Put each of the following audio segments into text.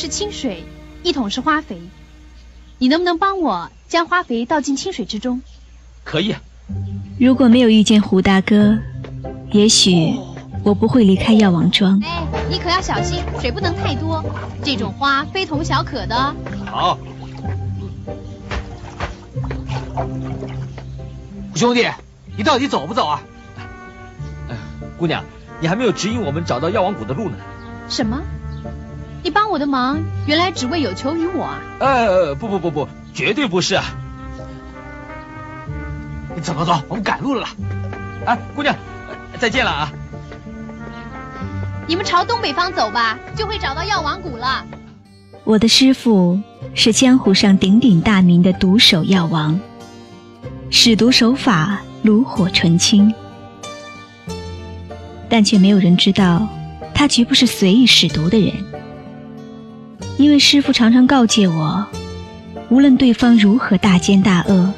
是清水，一桶是花肥，你能不能帮我将花肥倒进清水之中？可以。如果没有遇见胡大哥，也许我不会离开药王庄。哎，你可要小心，水不能太多，这种花非同小可的。好。兄弟，你到底走不走啊？姑娘，你还没有指引我们找到药王谷的路呢。什么？你帮我的忙，原来只为有求于我啊？呃，不不不不，绝对不是啊！你走走走，我们赶路了。哎，姑娘，再见了啊！你们朝东北方走吧，就会找到药王谷了。我的师傅是江湖上鼎鼎大名的毒手药王，使毒手法炉火纯青，但却没有人知道，他绝不是随意使毒的人。因为师傅常常告诫我，无论对方如何大奸大恶，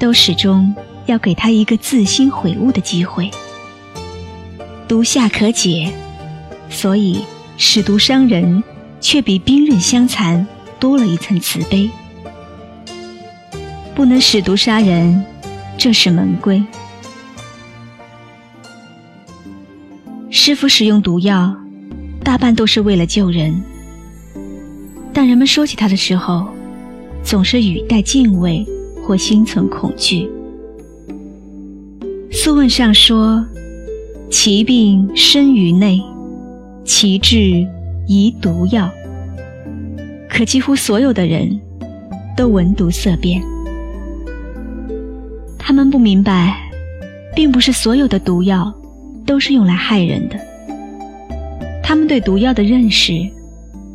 都始终要给他一个自新悔悟的机会。毒下可解，所以使毒伤人，却比冰刃相残多了一层慈悲。不能使毒杀人，这是门规。师傅使用毒药，大半都是为了救人。但人们说起他的时候，总是语带敬畏或心存恐惧。《素问》上说：“其病深于内，其治宜毒药。”可几乎所有的人都闻毒色变。他们不明白，并不是所有的毒药都是用来害人的。他们对毒药的认识，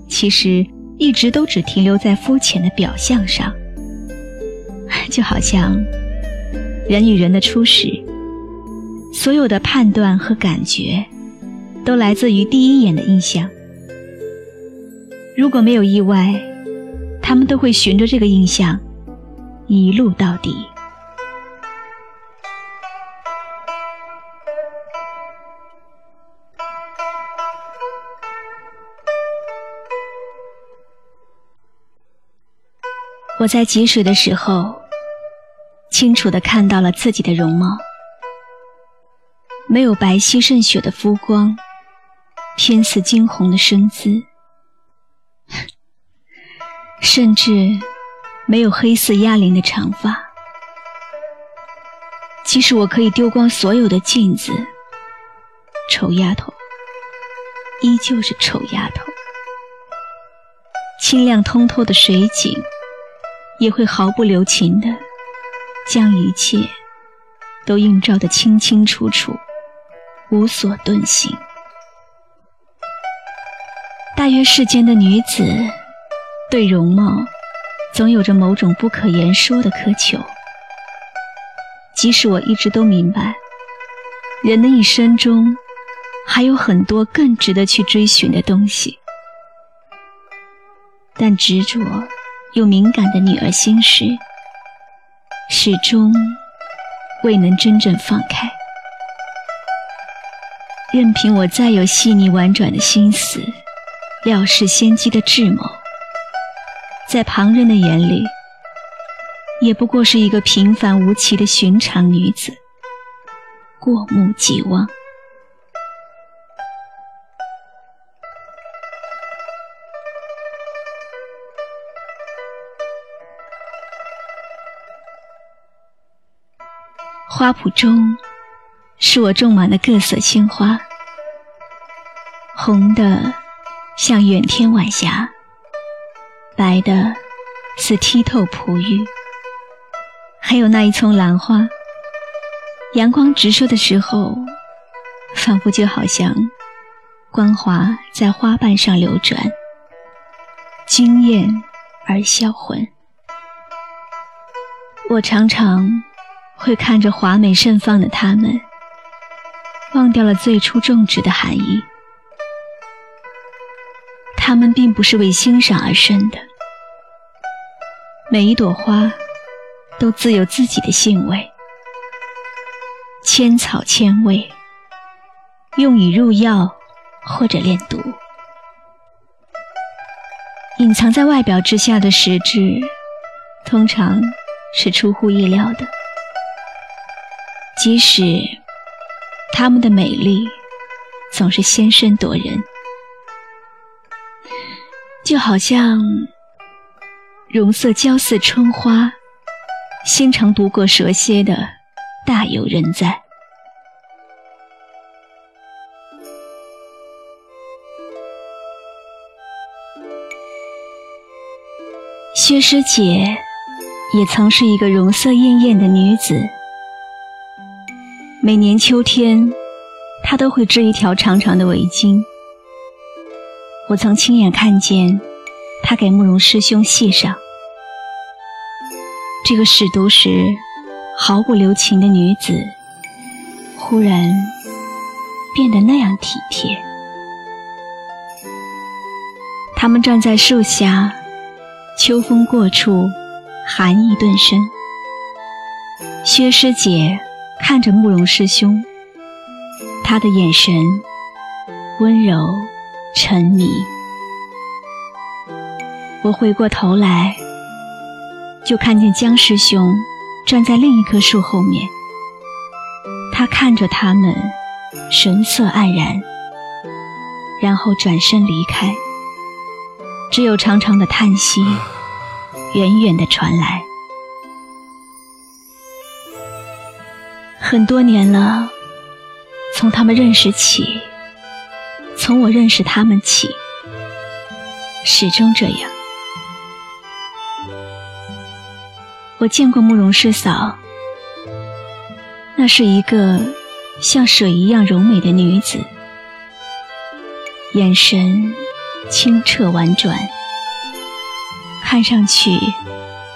其实。一直都只停留在肤浅的表象上，就好像人与人的初始，所有的判断和感觉，都来自于第一眼的印象。如果没有意外，他们都会循着这个印象一路到底。我在汲水的时候，清楚的看到了自己的容貌，没有白皙胜雪的肤光，偏似惊鸿的身姿，甚至没有黑似鸭铃的长发。即使我可以丢光所有的镜子，丑丫头依旧是丑丫头。清亮通透的水井。也会毫不留情的将一切都映照得清清楚楚，无所遁形。大约世间的女子对容貌总有着某种不可言说的渴求，即使我一直都明白，人的一生中还有很多更值得去追寻的东西，但执着。又敏感的女儿心事，始终未能真正放开。任凭我再有细腻婉转的心思，料事先机的智谋，在旁人的眼里，也不过是一个平凡无奇的寻常女子，过目即忘。花圃中，是我种满的各色鲜花，红的像远天晚霞，白的似剔透璞玉，还有那一丛兰花。阳光直射的时候，仿佛就好像光华在花瓣上流转，惊艳而销魂。我常常。会看着华美盛放的它们，忘掉了最初种植的含义。它们并不是为欣赏而生的，每一朵花都自有自己的性味，千草千味，用以入药或者炼毒。隐藏在外表之下的实质，通常是出乎意料的。即使他们的美丽总是先身夺人，就好像容色娇似春花。心肠毒过蛇蝎的，大有人在。薛师姐也曾是一个容色艳艳的女子。每年秋天，她都会织一条长长的围巾。我曾亲眼看见她给慕容师兄系上。这个使毒时毫不留情的女子，忽然变得那样体贴。他们站在树下，秋风过处，寒意顿生。薛师姐看着慕容师兄，他的眼神温柔沉迷。我回过头来。就看见江师兄站在另一棵树后面，他看着他们，神色黯然，然后转身离开。只有长长的叹息，远远的传来。很多年了，从他们认识起，从我认识他们起，始终这样。我见过慕容师嫂，那是一个像水一样柔美的女子，眼神清澈婉转，看上去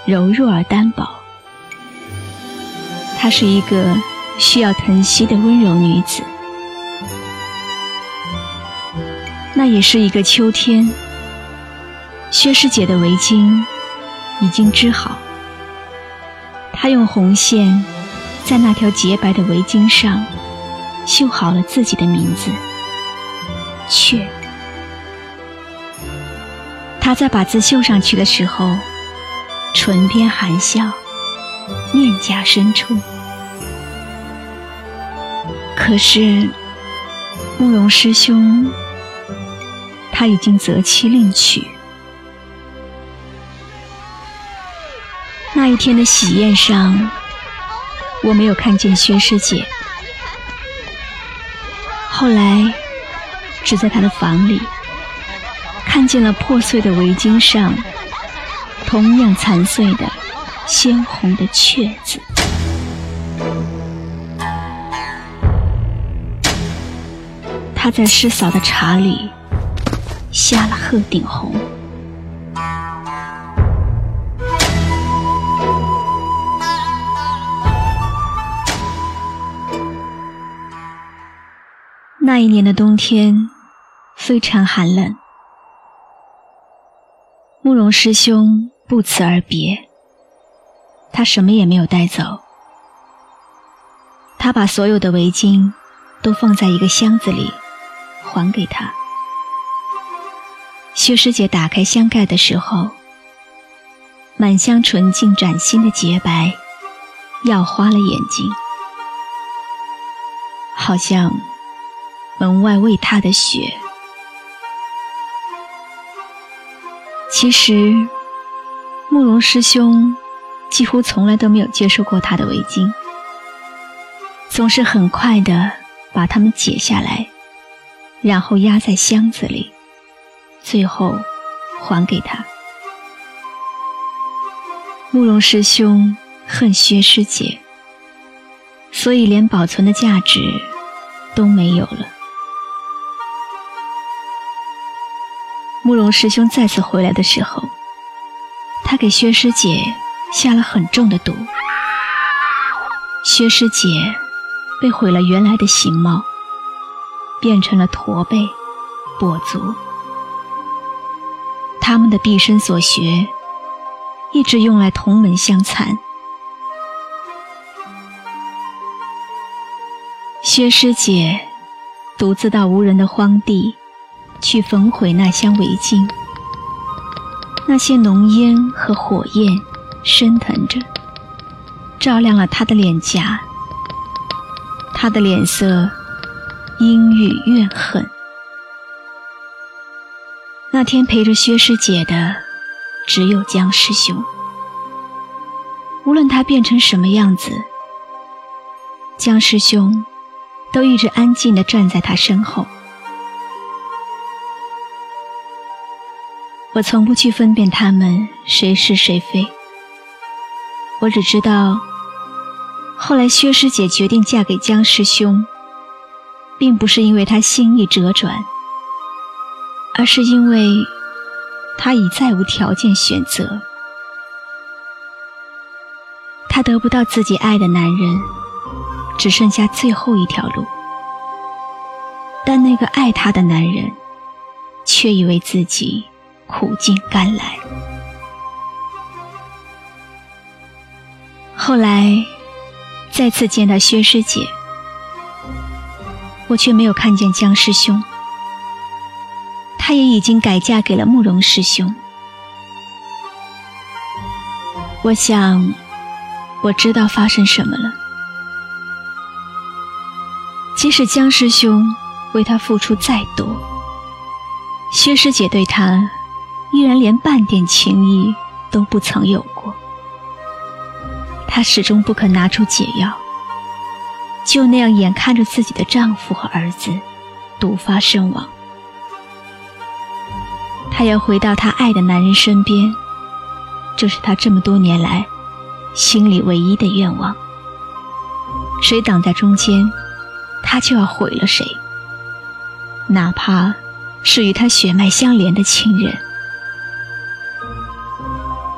柔弱而单薄。她是一个需要疼惜的温柔女子。那也是一个秋天，薛师姐的围巾已经织好。她用红线在那条洁白的围巾上绣好了自己的名字“雀”。她在把字绣上去的时候，唇边含笑，面颊深处。可是慕容师兄，他已经择妻另娶。那一天的喜宴上，我没有看见薛师姐。后来，只在她的房里看见了破碎的围巾上同样残碎的鲜红的“雀”字。他在师嫂的茶里下了鹤顶红。那一年的冬天非常寒冷，慕容师兄不辞而别。他什么也没有带走，他把所有的围巾都放在一个箱子里，还给他。薛师姐打开箱盖的时候，满箱纯净崭新的洁白，耀花了眼睛，好像。门外喂他的雪。其实，慕容师兄几乎从来都没有接受过他的围巾，总是很快的把它们解下来，然后压在箱子里，最后还给他。慕容师兄恨薛师姐，所以连保存的价值都没有了。慕容师兄再次回来的时候，他给薛师姐下了很重的毒。薛师姐被毁了原来的形貌，变成了驼背、跛足，他们的毕生所学一直用来同门相残。薛师姐独自到无人的荒地去焚毁那箱围巾。那些浓烟和火焰升腾着，照亮了他的脸颊。他的脸色。阴郁怨恨。那天陪着薛师姐的只有江师兄。无论他变成什么样子，江师兄都一直安静地站在他身后。我从不去分辨他们谁是谁非，我只知道，后来薛师姐决定嫁给江师兄，并不是因为她心意折转，而是因为她已再无条件选择。她得不到自己爱的男人，只剩下最后一条路。但那个爱她的男人，却以为自己苦尽甘来。后来，再次见到薛师姐，我却没有看见江师兄。她也已经改嫁给了慕容师兄。我想。我知道发生什么了。即使江师兄为他付出再多，薛师姐对他依然连半点情谊都不曾有过。他始终不肯拿出解药，就那样眼看着自己的丈夫和儿子毒发身亡。她要回到她爱的男人身边，这是她这么多年来。心里唯一的愿望，谁挡在中间，她就要毁了谁。哪怕是与她血脉相连的亲人。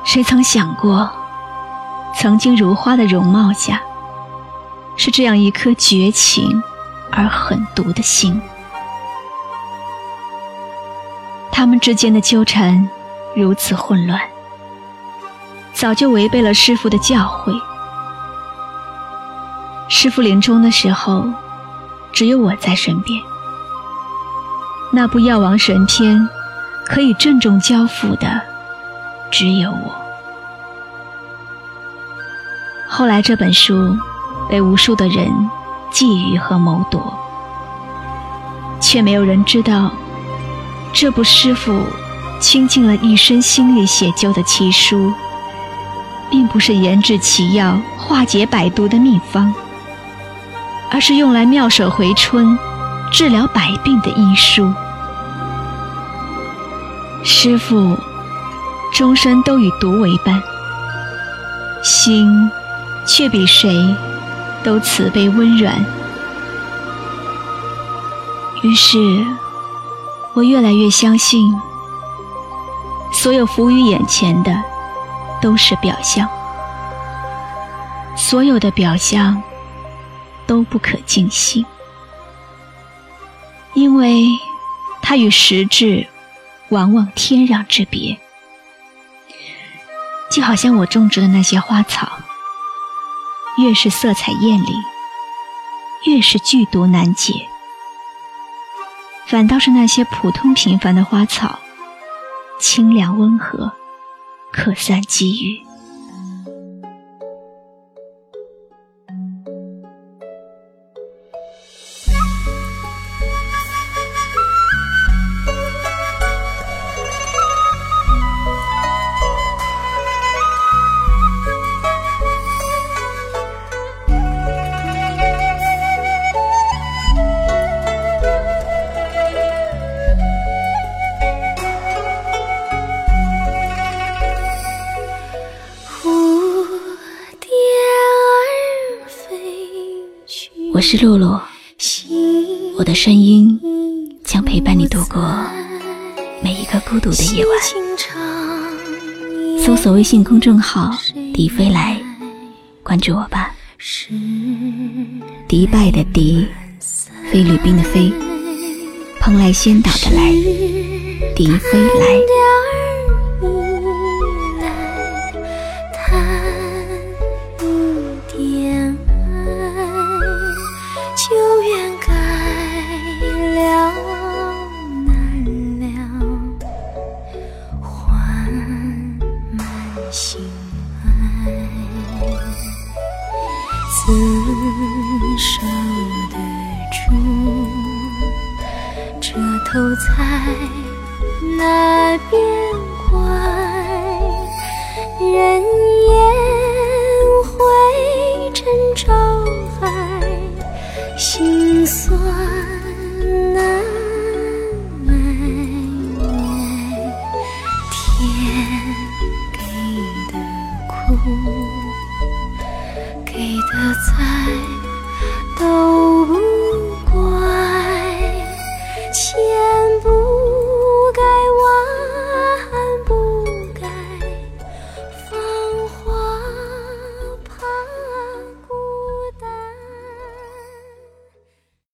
谁曾想过，曾经如花的容貌下，是这样一颗绝情而狠毒的心？他们之间的纠缠如此混乱。早就违背了师傅的教诲。师傅临终的时候，只有我在身边。那部药王神篇，可以郑重交付的，只有我。后来这本书，被无数的人觊觎和谋夺，却没有人知道，这部师傅倾尽了一生心力写就的奇书。并不是研制奇药、化解百毒的秘方，而是用来妙手回春、治疗百病的医书。师傅终身都与毒为伴，心却比谁都慈悲温软。于是，我越来越相信，所有浮于眼前的。都是表象，所有的表象都不可尽信，因为它与实质往往天壤之别。就好像我种植的那些花草，越是色彩艳丽，越是剧毒难解；反倒是那些普通平凡的花草，清凉温和。可散机遇。我是露露，我的声音将陪伴你度过每一个孤独的夜晚。搜索微信公众号“迪飞来”，关注我吧。迪拜的迪，菲律宾的菲，蓬莱仙岛的来，迪飞来。心酸难埋怨，天给的苦。给的灾都。